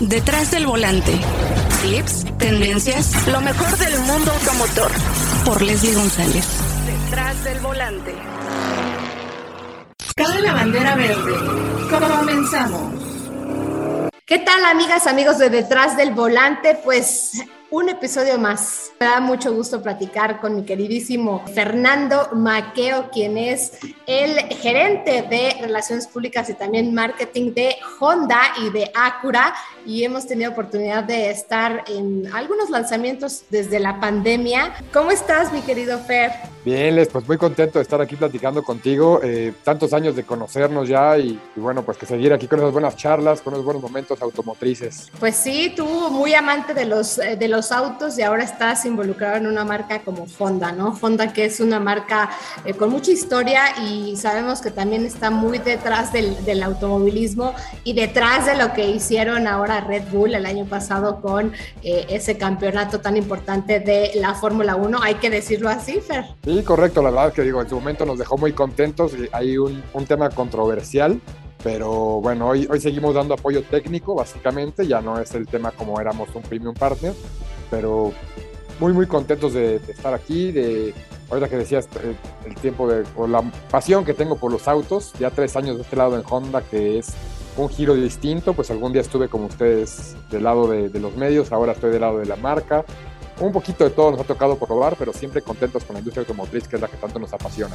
Detrás del volante. Tips, tendencias, lo mejor del mundo automotor. Por Leslie González. Detrás del volante. Cabe la bandera verde. Comenzamos. ¿Qué tal, amigas, amigos de Detrás del Volante? Pues un episodio más. Me da mucho gusto platicar con mi queridísimo Fernando Maqueo, quien es el gerente de Relaciones Públicas y también Marketing de Honda y de Acura. Y hemos tenido oportunidad de estar en algunos lanzamientos desde la pandemia. ¿Cómo estás, mi querido Fer? Bien, Les, pues muy contento de estar aquí platicando contigo. Eh, tantos años de conocernos ya y, y, bueno, pues que seguir aquí con esas buenas charlas, con esos buenos momentos automotrices. Pues sí, tú muy amante de los, eh, de los autos y ahora estás involucrado en una marca como Honda, ¿no? Honda que es una marca eh, con mucha historia y sabemos que también está muy detrás del, del, automovilismo y detrás de lo que hicieron ahora Red Bull el año pasado con eh, ese campeonato tan importante de la Fórmula 1. Hay que decirlo así, Fer. Sí, correcto. La verdad es que digo, en su momento nos dejó muy contentos hay un, un tema controversial pero bueno, hoy, hoy seguimos dando apoyo técnico, básicamente, ya no es el tema como éramos un premium partner, pero muy, muy contentos de, de estar aquí, de, ahorita que decías el, el, tiempo de, o la pasión que tengo por los autos, ya tres años de este lado en Honda, que es un giro distinto, pues algún día estuve como ustedes del lado de, los medios, ahora estoy del lado de la marca, un poquito de todo nos ha tocado probar, pero siempre contentos con la industria automotriz, que es la que tanto nos apasiona.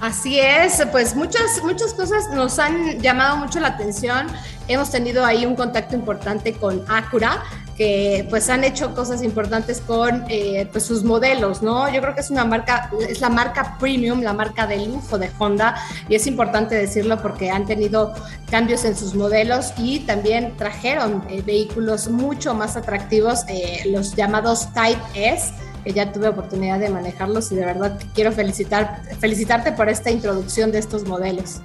Así es, pues muchas, muchas cosas nos han llamado mucho la atención. Hemos tenido ahí un contacto importante con Acura, que pues han hecho cosas importantes con eh, pues sus modelos, ¿no? Yo creo que es una marca, es la marca premium, la marca de lujo de Honda y es importante decirlo porque han tenido cambios en sus modelos y también trajeron eh, vehículos mucho más atractivos, eh, los llamados Type S que ya tuve oportunidad de manejarlos y de verdad quiero felicitar, felicitarte por esta introducción de estos modelos.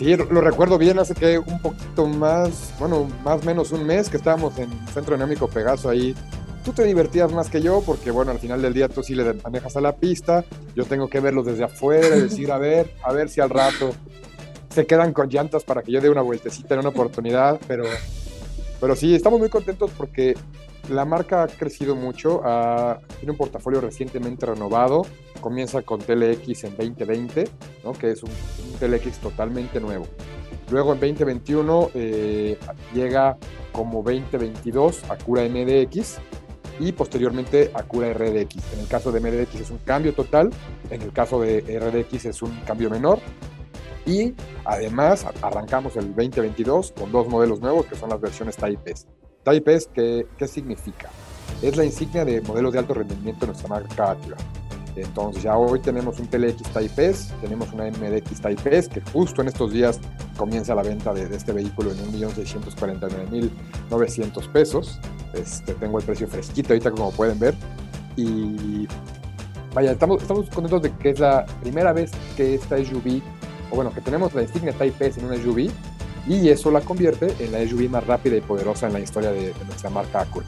Sí, lo recuerdo bien, hace que un poquito más, bueno, más menos un mes que estábamos en Centro Dinámico Pegaso ahí. Tú te divertías más que yo porque, bueno, al final del día tú sí le manejas a la pista, yo tengo que verlos desde afuera y decir, a ver, a ver si al rato se quedan con llantas para que yo dé una vueltecita en una oportunidad, pero, pero sí, estamos muy contentos porque la marca ha crecido mucho, tiene un portafolio recientemente renovado, comienza con TLX en 2020, ¿no? que es un, un, TLX totalmente nuevo. Luego en 2021 eh, llega como 2022 Acura MDX y posteriormente Acura RDX. En el caso de MDX es un cambio total, en el caso de RDX es un cambio menor. Y además arrancamos el 2022 con dos modelos nuevos que son las versiones Type S. Type S, ¿qué, ¿qué, significa? Es la insignia de modelos de alto rendimiento de nuestra marca Acura. Entonces ya hoy tenemos un TLX Type S, tenemos una MDX Type S que justo en estos días comienza la venta de, este vehículo en 1.649.900 pesos. Este, tengo el precio fresquito ahorita como pueden ver. Y vaya, estamos, estamos contentos de que es la primera vez que esta SUV, o bueno, que tenemos la insignia Type S en una SUV y eso la convierte en la SUV más rápida y poderosa en la historia de, nuestra marca Acura.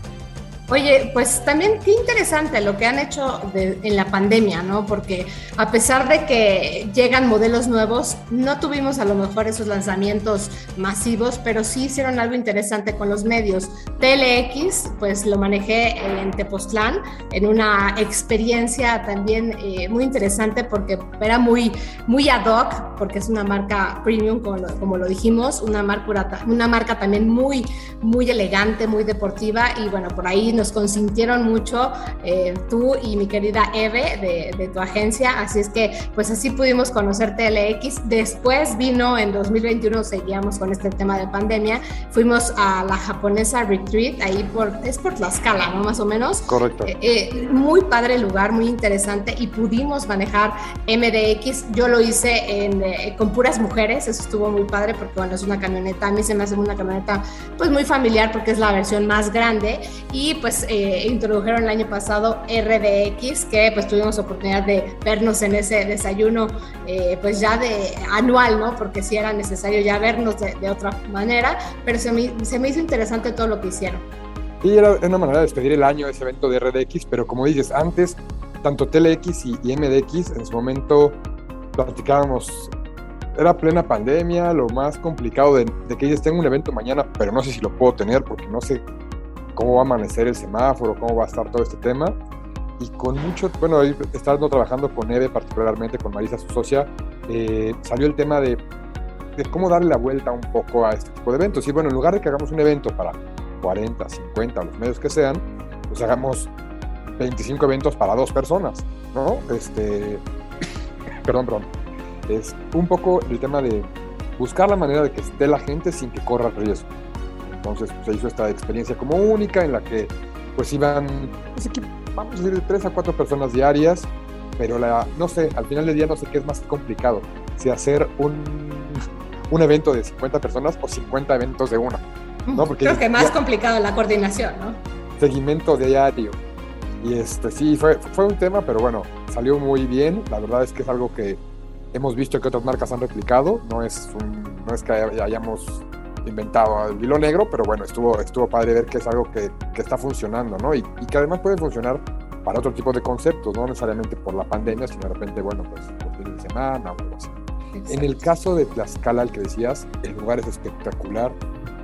Oye, pues también qué interesante lo que han hecho de, en la pandemia, ¿no? Porque a pesar de que llegan modelos nuevos, no tuvimos a lo mejor esos lanzamientos masivos, pero sí hicieron algo interesante con los medios. TLX, pues lo manejé en Tepoztlán, en una experiencia también eh, muy interesante porque era muy, muy ad hoc, porque es una marca premium, como lo, como lo dijimos, una marca, una marca también muy, muy elegante, muy deportiva, y bueno, por ahí nos consintieron mucho eh, tú y mi querida Eve de, de, tu agencia, así es que pues así pudimos conocer TLX. Después vino en 2021, seguíamos con este tema de pandemia, fuimos a la japonesa Retreat, ahí por, es por Tlaxcala, ¿no? Más o menos. Correcto. Eh, eh, muy padre el lugar, muy interesante y pudimos manejar MDX. Yo lo hice en, eh, con puras mujeres, eso estuvo muy padre porque bueno, es una camioneta, a mí se me hace una camioneta pues muy familiar porque es la versión más grande y pues eh, introdujeron el año pasado RDX, que pues tuvimos oportunidad de vernos en ese desayuno eh, pues ya de anual, ¿no? Porque sí era necesario ya vernos de, de otra manera, pero se me, se me hizo interesante todo lo que hicieron. Y era una manera de despedir el año ese evento de RDX, pero como dices, antes, tanto TLX y, y MDX en su momento platicábamos era plena pandemia, lo más complicado de, que dices, tengo un evento mañana, pero no sé si lo puedo tener porque no sé cómo va a amanecer el semáforo, cómo va a estar todo este tema. Y con mucho, bueno, estando trabajando con Eve, particularmente con Marisa, su socia, eh, salió el tema de, de, cómo darle la vuelta un poco a este tipo de eventos. Y bueno, en lugar de que hagamos un evento para 40, 50, los medios que sean, pues hagamos 25 eventos para dos personas, ¿no? Este, perdón, perdón. Es un poco el tema de buscar la manera de que esté la gente sin que corra riesgo. Entonces pues, se hizo esta experiencia como única en la que pues iban, pues, vamos a decir, de tres a cuatro personas diarias, pero la, no sé, al final del día no sé qué es más complicado, si hacer un, un evento de 50 personas o 50 eventos de una. ¿no? Porque Creo que más complicado la coordinación, ¿no? Seguimiento diario. Y este sí, fue, fue un tema, pero bueno, salió muy bien. La verdad es que es algo que hemos visto que otras marcas han replicado. No es, no es que hayamos inventado el hilo negro, pero bueno, estuvo, estuvo padre ver que es algo que, que está funcionando, ¿no? Y, y, que además puede funcionar para otro tipo de conceptos, no necesariamente por la pandemia, sino de repente, bueno, pues por fin de semana o algo así. En el caso de Tlaxcala, el que decías, el lugar es espectacular,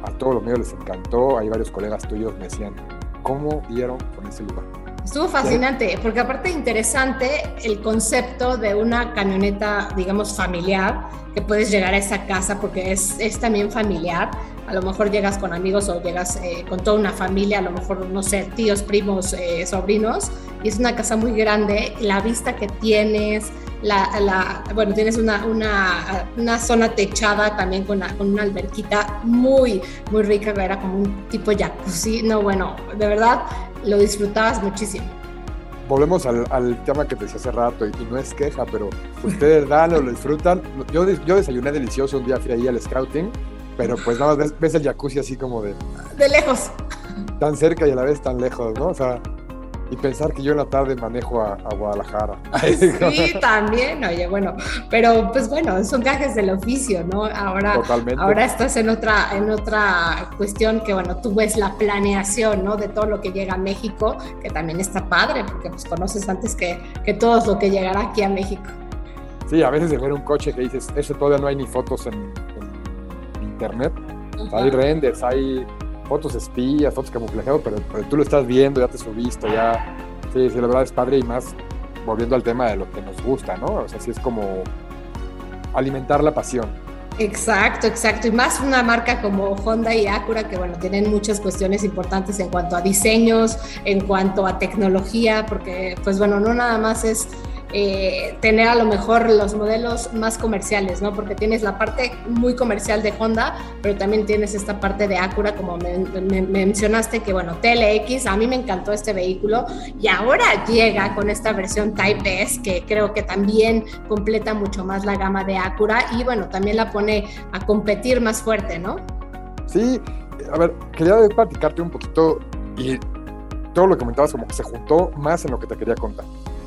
a todos los medios les encantó, hay varios colegas tuyos me decían, ¿cómo dieron con ese lugar? Estuvo fascinante, porque aparte interesante el concepto de una camioneta, digamos, familiar, que puedes llegar a esa casa porque es, es también familiar. A lo mejor llegas con amigos o llegas eh, con toda una familia, a lo mejor, no sé, tíos, primos, eh, sobrinos, y es una casa muy grande. La vista que tienes, la, la, bueno, tienes una, una, una, zona techada también con, con, una alberquita muy, muy rica, era como un tipo jacuzzi. No, bueno, de verdad lo disfrutabas muchísimo. Volvemos al, al tema que te decía hace rato, y, no es queja, pero ustedes dan o lo disfrutan. Yo, yo desayuné delicioso un día, fui ahí al scouting, pero pues nada más ves, el jacuzzi así como de... De lejos. Tan cerca y a la vez tan lejos, ¿no? O sea, y pensar que yo en la tarde manejo a, Guadalajara. Sí, también, oye, bueno, pero pues bueno, son gajes del oficio, ¿no? Ahora, ahora estás en otra, en otra cuestión que, bueno, tú ves la planeación, ¿no? De todo lo que llega a México, que también está padre, porque pues conoces antes que, que todo lo que llegará aquí a México. Sí, a veces de ver un coche que dices, ese todavía no hay ni fotos en, internet, hay renders, hay fotos espías, fotos camuflajeadas, pero, pero, tú lo estás viendo, ya te subiste, ya. Sí, sí, la verdad es padre y más volviendo al tema de lo que nos gusta, ¿no? O sea, sí es como alimentar la pasión. Exacto, exacto. Y más una marca como Honda y Acura, que bueno, tienen muchas cuestiones importantes en cuanto a diseños, en cuanto a tecnología, porque pues bueno, no nada más es eh, tener a lo mejor los modelos más comerciales, ¿no? Porque tienes la parte muy comercial de Honda, pero también tienes esta parte de Acura, como me, mencionaste, que bueno, TLX, a mí me encantó este vehículo y ahora llega con esta versión Type S, que creo que también completa mucho más la gama de Acura y bueno, también la pone a competir más fuerte, ¿no? Sí, a ver, quería platicarte un poquito y todo lo que comentabas como que se juntó más en lo que te quería contar.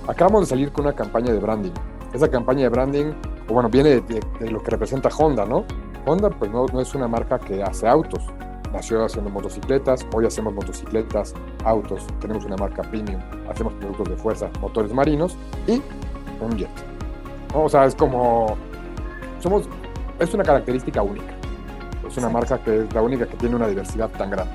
Acabamos de salir con una campaña de branding. Esa campaña de branding, bueno, viene de, lo que representa Honda, ¿no? Honda, pues no, no es una marca que hace autos. Nació haciendo motocicletas, hoy hacemos motocicletas, autos, tenemos una marca premium, hacemos productos de fuerza, motores marinos y un jet. O sea, es como, somos, es una característica única. Es una marca que es la única que tiene una diversidad tan grande.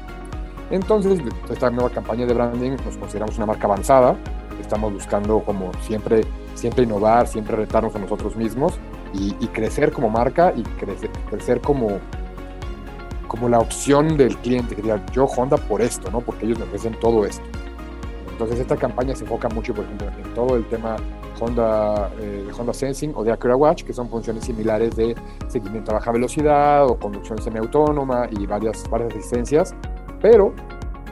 Entonces, esta nueva campaña de branding nos consideramos una marca avanzada, estamos buscando como siempre, siempre innovar, siempre retarnos a nosotros mismos y, crecer como marca y crecer, crecer como, como la opción del cliente, que diga, yo Honda por esto, ¿no? Porque ellos me ofrecen todo esto. Entonces esta campaña se enfoca mucho, por ejemplo, en todo el tema Honda, eh, Honda Sensing o de Acura Watch, que son funciones similares de seguimiento a baja velocidad o conducción semiautónoma y varias, varias asistencias, pero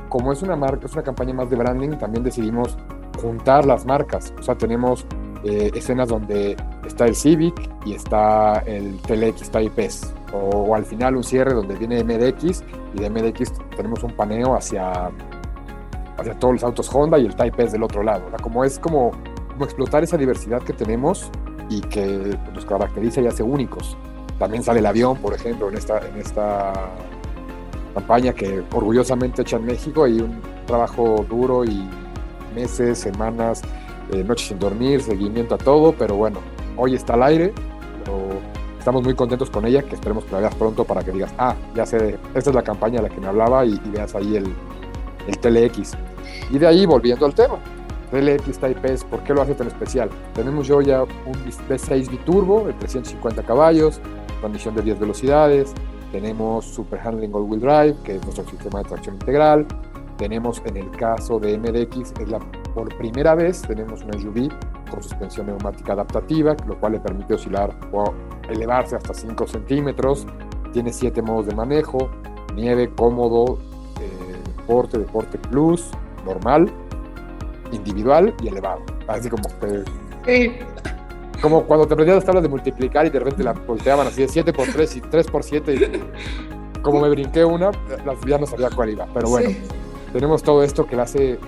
como es una marca, es una campaña más de branding, también decidimos juntar las marcas. O sea, tenemos eh, escenas donde está el Civic y está el TLX Type S. O, al final un cierre donde viene MDX y de MDX tenemos un paneo hacia, hacia todos los autos Honda y el Type S del otro lado. como es como, como explotar esa diversidad que tenemos y que nos caracteriza y hace únicos. También sale el avión, por ejemplo, en esta, en esta campaña que orgullosamente echa en México y un trabajo duro y meses, semanas, eh, noches sin dormir, seguimiento a todo, pero bueno, hoy está al aire, pero estamos muy contentos con ella, que esperemos que la veas pronto para que digas, ah, ya sé, esta es la campaña de la que me hablaba y, veas ahí el, el TLX. Y de ahí, volviendo al tema, TLX Type ¿por qué lo hace tan especial? Tenemos yo ya un V6 biturbo de 350 caballos, transmisión de 10 velocidades, tenemos Super Handling All Wheel Drive, que es nuestro sistema de tracción integral, tenemos en el caso de MDX, es la, por primera vez tenemos una SUV con suspensión neumática adaptativa, lo cual le permite oscilar o elevarse hasta 5 centímetros, tiene 7 modos de manejo, nieve, cómodo, eh, deporte, deporte plus, normal, individual y elevado. Así como Como cuando te aprendías las tablas de multiplicar y de repente la volteaban así de 7 por 3 y 3 por 7 y como me brinqué una, ya no sabía cuál iba. Pero bueno, tenemos todo esto que le hace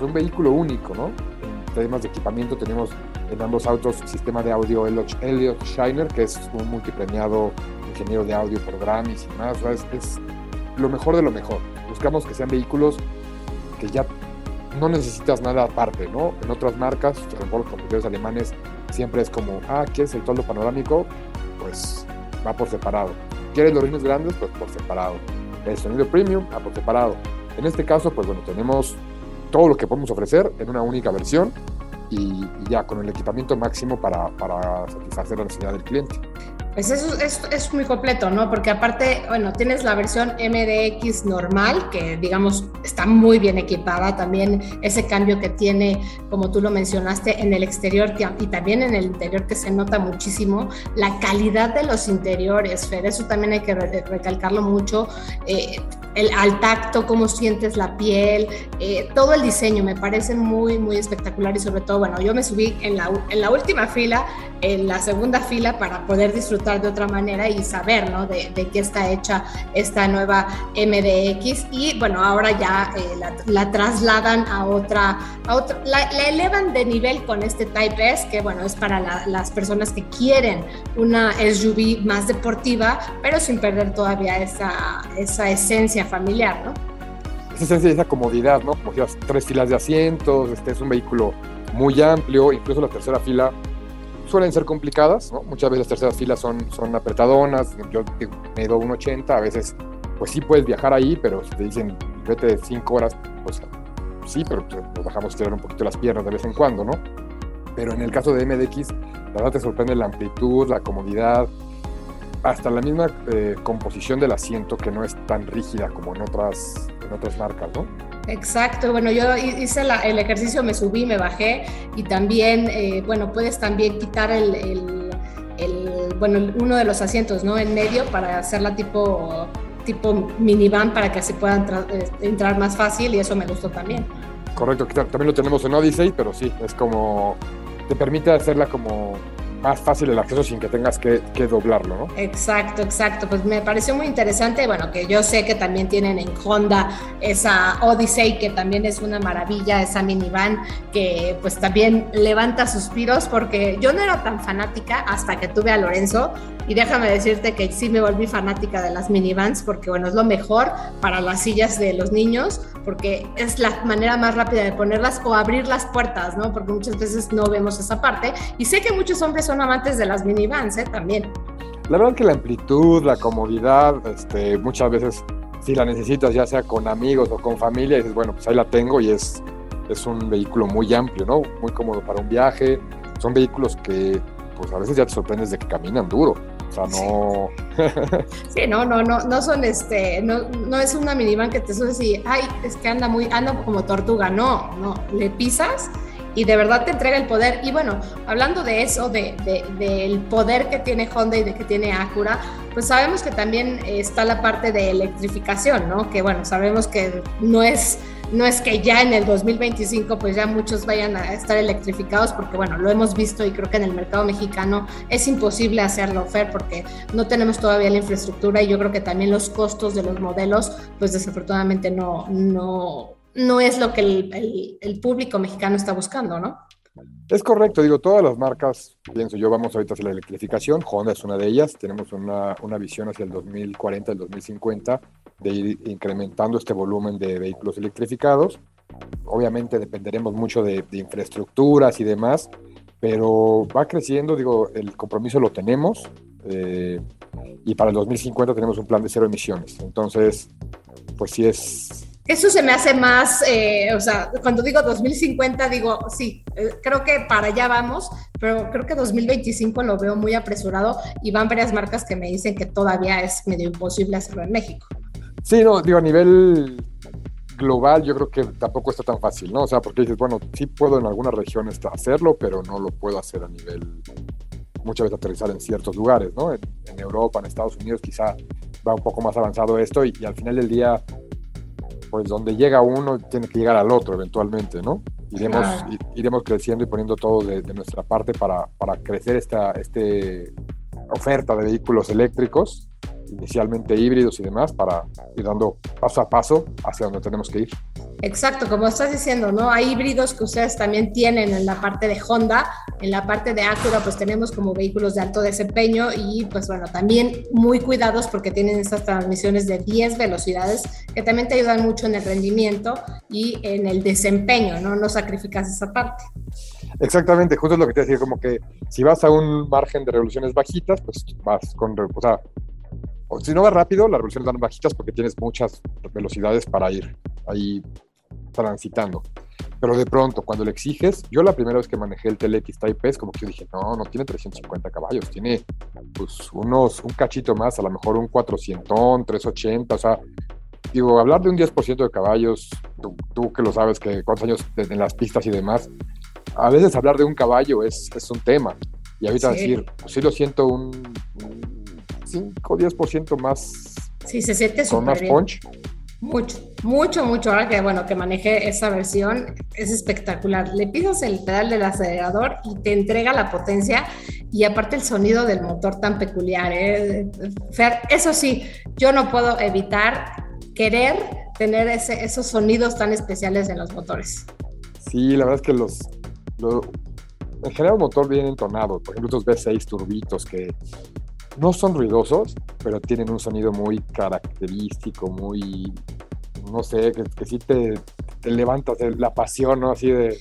un vehículo único, ¿no? En temas de equipamiento tenemos en ambos autos sistema de audio Elliot Shiner, que es un multipremiado ingeniero de audio por Grammys y más. Es, es lo mejor de lo mejor. Buscamos que sean vehículos que ya no necesitas nada aparte, ¿no? En otras marcas, por ejemplo, los competidores alemanes, siempre es como, ah, ¿quieres el toldo panorámico? Pues va por separado. ¿Quieres los rines grandes? Pues por separado. El sonido premium, va por separado. En este caso, pues bueno, tenemos todo lo que podemos ofrecer en una única versión y, ya con el equipamiento máximo para, satisfacer la necesidad del cliente. Pues eso es, es, muy completo, ¿no? Porque aparte, bueno, tienes la versión MDX normal, que digamos está muy bien equipada, también ese cambio que tiene, como tú lo mencionaste, en el exterior y también en el interior que se nota muchísimo, la calidad de los interiores, Fer, eso también hay que recalcarlo mucho. Eh, el, al tacto, cómo sientes la piel, eh, todo el diseño me parece muy, muy espectacular y sobre todo, bueno, yo me subí en la, en la última fila, en la segunda fila para poder disfrutar de otra manera y saber, ¿no? De, de qué está hecha esta nueva MDX y bueno, ahora ya eh, la, trasladan a otra, a otra la, elevan de nivel con este Type S, que bueno, es para las personas que quieren una SUV más deportiva, pero sin perder todavía esa, esa esencia familiar, ¿no? Esa esa comodidad, ¿no? Como decías, tres filas de asientos, este es un vehículo muy amplio, incluso la tercera fila suelen ser complicadas. Muchas veces las terceras filas son, son apretadonas, yo mido 1,80, a veces pues sí puedes viajar ahí, pero si te dicen vete de 5 horas, pues sí, pero pues, nos bajamos tirar un poquito las piernas de vez en cuando, ¿no? Pero en el caso de MDX, la verdad te sorprende la amplitud, la comodidad, hasta la misma eh, composición del asiento que no es tan rígida como en otras, en otras marcas, ¿no? Exacto, bueno, yo hice el ejercicio, me subí, me bajé y también, eh, bueno, puedes también quitar el, el, bueno, uno de los asientos, ¿no? En medio para hacerla tipo, tipo minivan para que se puedan eh, entrar más fácil y eso me gustó también. Correcto, también lo tenemos en Odyssey, pero sí, es como, te permite hacerla como más fácil el acceso sin que tengas que, doblarlo, ¿no? Exacto, exacto. Pues me pareció muy interesante, bueno, que yo sé que también tienen en Honda esa Odyssey, que también es una maravilla, esa minivan, que pues también levanta suspiros, porque yo no era tan fanática hasta que tuve a Lorenzo, y déjame decirte que sí me volví fanática de las minivans, porque bueno, es lo mejor para las sillas de los niños, porque es la manera más rápida de ponerlas o abrir las puertas, ¿no? Porque muchas veces no vemos esa parte, y sé que muchos hombres son amantes de las minivans, ¿eh? También. La verdad que la amplitud, la comodidad, este, muchas veces si la necesitas, ya sea con amigos o con familia, dices, bueno, pues ahí la tengo y es, es un vehículo muy amplio, ¿no? Muy cómodo para un viaje. Son vehículos que, pues a veces ya te sorprendes de que caminan duro. O sea, no. Sí, no, no, no, no son este, no, no es una minivan que te subes y, ay, es que anda muy, anda como tortuga. No, no, le pisas y de verdad te entrega el poder. Y bueno, hablando de eso, de, del poder que tiene Honda y de que tiene Acura, pues sabemos que también está la parte de electrificación, ¿no? Que bueno, sabemos que no es no es que ya en el 2025 pues ya muchos vayan a estar electrificados porque bueno, lo hemos visto y creo que en el mercado mexicano es imposible hacerlo, Fer, porque no tenemos todavía la infraestructura y yo creo que también los costos de los modelos pues desafortunadamente no, no, no es lo que el, público mexicano está buscando, ¿no? Es correcto, digo, todas las marcas, pienso yo, vamos ahorita hacia la electrificación, Honda es una de ellas, tenemos una, visión hacia el 2040, el 2050, de ir incrementando este volumen de vehículos electrificados. Obviamente dependeremos mucho de, de infraestructuras y demás, pero va creciendo, digo, el compromiso lo tenemos, Eh, y para el 2050 tenemos un plan de cero emisiones. Entonces, pues sí es... Eso se me hace más, eh, o sea, cuando digo 2050 digo, sí, eh, creo que para allá vamos, pero creo que 2025 lo veo muy apresurado y van varias marcas que me dicen que todavía es medio imposible hacerlo en México. Sí, no, digo, a nivel global yo creo que tampoco está tan fácil, ¿no? O sea, porque dices, bueno, sí puedo en algunas regiones hacerlo, pero no lo puedo hacer a nivel, muchas veces aterrizar en ciertos lugares, ¿no? En, Europa, en Estados Unidos quizá va un poco más avanzado esto y, al final del día, pues donde llega uno tiene que llegar al otro eventualmente, ¿no? Iremos, iremos creciendo y poniendo todo de, nuestra parte para, para crecer esta este oferta de vehículos eléctricos inicialmente híbridos y demás, para ir dando paso a paso hacia donde tenemos que ir. Exacto, como estás diciendo, ¿no? Hay híbridos que ustedes también tienen en la parte de Honda, en la parte de Acura, pues tenemos como vehículos de alto desempeño y pues bueno, también muy cuidados porque tienen estas transmisiones de 10 velocidades que también te ayudan mucho en el rendimiento y en el desempeño, ¿no? No sacrificas esa parte. Exactamente, justo es lo que te decía, como que si vas a un margen de revoluciones bajitas, pues vas con, o sea, o si no vas rápido, las revoluciones van bajitas porque tienes muchas velocidades para ir ahí transitando. Pero de pronto, cuando le exiges, yo la primera vez que manejé el TLX Type S, como que yo dije, no, no tiene 350 caballos, tiene pues unos, un cachito más, a lo mejor un 400, 380, o sea, digo, hablar de un 10% de caballos, tú, que lo sabes, que cuántos años en las pistas y demás, a veces hablar de un caballo es, es un tema. Y ahorita decir, pues sí lo siento un 5 o 10% más. Sí, se siente Con más punch. Mucho, mucho, mucho. Ahora que, bueno, que maneje esa versión, es espectacular. Le pisas el pedal del acelerador y te entrega la potencia y aparte el sonido del motor tan peculiar. ¿eh? Fer, eso sí, yo no puedo evitar querer tener ese, esos sonidos tan especiales en los motores. Sí, la verdad es que los, en general un motor bien entonado, por ejemplo, estos V6 turbitos que no son ruidosos, pero tienen un sonido muy característico, muy, no sé, que, que sí te, te levantas la pasión, ¿no? Así de,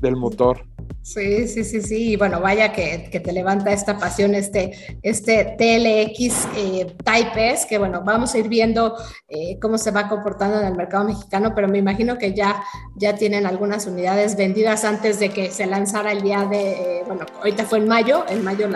del motor. Sí, sí, sí, sí. Y bueno, vaya que, que, te levanta esta pasión, este, este TLX eh, Type S, que bueno, vamos a ir viendo eh, cómo se va comportando en el mercado mexicano, pero me imagino que ya, ya tienen algunas unidades vendidas antes de que se lanzara el día de, eh, bueno, ahorita fue en mayo, en mayo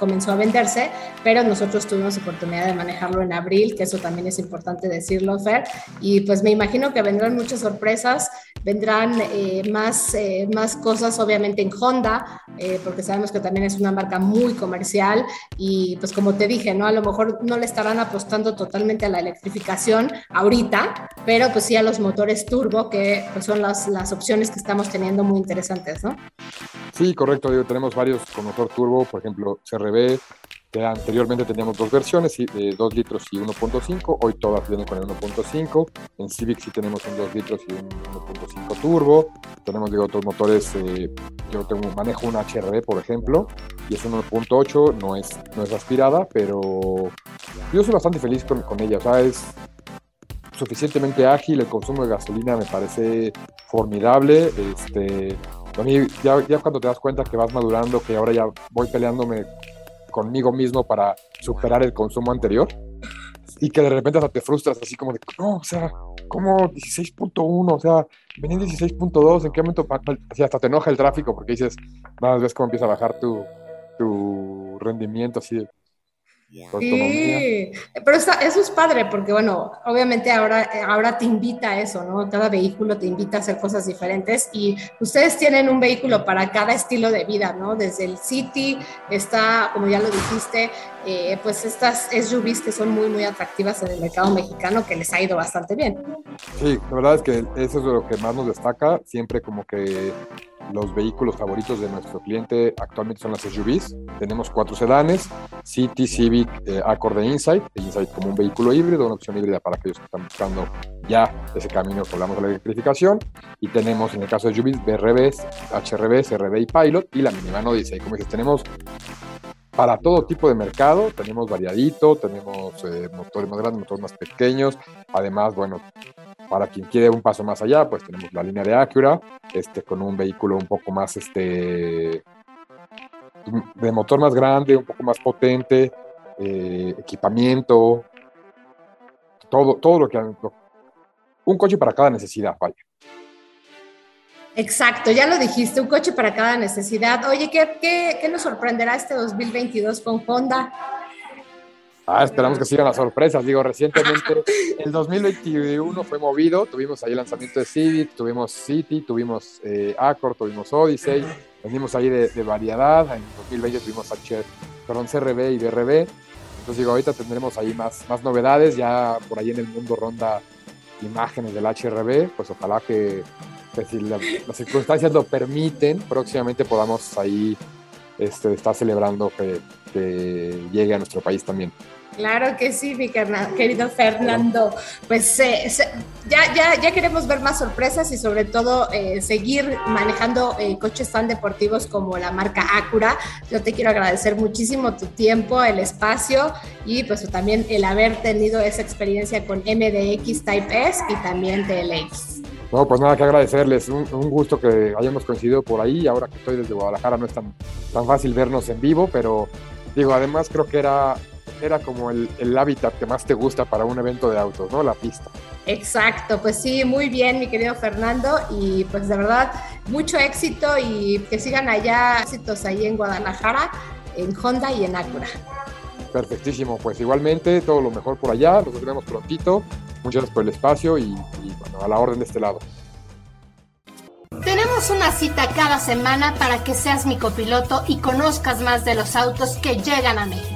comenzó a venderse, pero nosotros tuvimos oportunidad de manejarlo en abril, que eso también es importante decirlo, Fer, y pues me imagino que vendrán muchas sorpresas, vendrán más, más cosas, obviamente en Honda, eh, porque sabemos que también es una marca muy comercial y pues como te dije, ¿no? A lo mejor no le estarán apostando totalmente a la electrificación ahorita, pero pues sí a los motores turbo, que pues son las, las opciones que estamos teniendo muy interesantes, ¿no? Sí, correcto, digo, tenemos varios con motor turbo, por ejemplo, CRB, anteriormente teníamos dos versiones, de 2 litros y 1.5, hoy todas vienen con el 1.5, en Civic sí tenemos un 2 litros y un 1.5 turbo, tenemos otros motores, eh, yo tengo, manejo un HRD por ejemplo, y es un 1.8, no es, no es aspirada, pero yo soy bastante feliz con, con ella, o sea, es suficientemente ágil, el consumo de gasolina me parece formidable, este, ya, ya cuando te das cuenta que vas madurando, que ahora ya voy peleándome conmigo mismo para superar el consumo anterior y que de repente hasta te frustras así como de, no, o sea, como 16.1, o sea, venía 16.2, ¿en qué momento? Así hasta te enoja el tráfico porque dices, nada ves cómo empieza a bajar tu, tu rendimiento así de, Sí, pero eso es padre porque, bueno, obviamente ahora, ahora te invita a eso, ¿no? Cada vehículo te invita a hacer cosas diferentes y ustedes tienen un vehículo para cada estilo de vida, ¿no? Desde el City está, como ya lo dijiste, eh, pues estas SUVs que son muy, muy atractivas en el mercado mexicano que les ha ido bastante bien. Sí, la verdad es que eso es lo que más nos destaca, siempre como que los vehículos favoritos de nuestro cliente actualmente son las SUVs. Tenemos cuatro sedanes, City, Civic, eh, Accord e Insight. Insight como un vehículo híbrido, una opción híbrida para aquellos que están buscando ya ese camino que hablamos de la electrificación. Y tenemos en el caso de SUVs, BRBs, HRBs, CRB y Pilot y la minivan Odyssey. Como dices, tenemos para todo tipo de mercado, tenemos variadito, tenemos eh, motores más grandes, motores más pequeños, además, bueno, para quien quiere un paso más allá, pues tenemos la línea de Acura, este, con un vehículo un poco más, este, de motor más grande, un poco más potente, eh, equipamiento, todo, todo lo que... un coche para cada necesidad, vaya. Exacto, ya lo dijiste, un coche para cada necesidad. Oye, ¿qué, qué, qué nos sorprenderá este 2022 con Honda? Ah, esperamos que sigan las sorpresas. Digo, recientemente, el 2021 fue movido. Tuvimos ahí el lanzamiento de Civic, tuvimos City, tuvimos eh, Accord, tuvimos Odyssey. Venimos ahí de, variedad. En 2020 tuvimos H, perdón, CRB y BRB. Entonces, digo, ahorita tendremos ahí más, más novedades. Ya por ahí en el mundo ronda imágenes del HRB. Pues ojalá que, si las circunstancias lo permiten, próximamente podamos ahí este, estar celebrando que, que llegue a nuestro país también. Claro que sí, mi querido Fernando. Pues ya, ya, ya queremos ver más sorpresas y sobre todo eh, seguir manejando eh, coches tan deportivos como la marca Acura. Yo te quiero agradecer muchísimo tu tiempo, el espacio y pues también el haber tenido esa experiencia con MDX Type S y también TLX. No, pues nada que agradecerles, un, un, gusto que hayamos coincidido por ahí. Ahora que estoy desde Guadalajara no es tan, tan fácil vernos en vivo, pero digo, además creo que era era como el, hábitat que más te gusta para un evento de autos, ¿no? La pista. Exacto, pues sí, muy bien, mi querido Fernando, y pues de verdad, mucho éxito y que sigan allá éxitos ahí en Guadalajara, en Honda y en Acura. Perfectísimo, pues igualmente, todo lo mejor por allá, nos vemos prontito, muchas gracias por el espacio y, y bueno, a la orden de este lado. Tenemos una cita cada semana para que seas mi copiloto y conozcas más de los autos que llegan a México.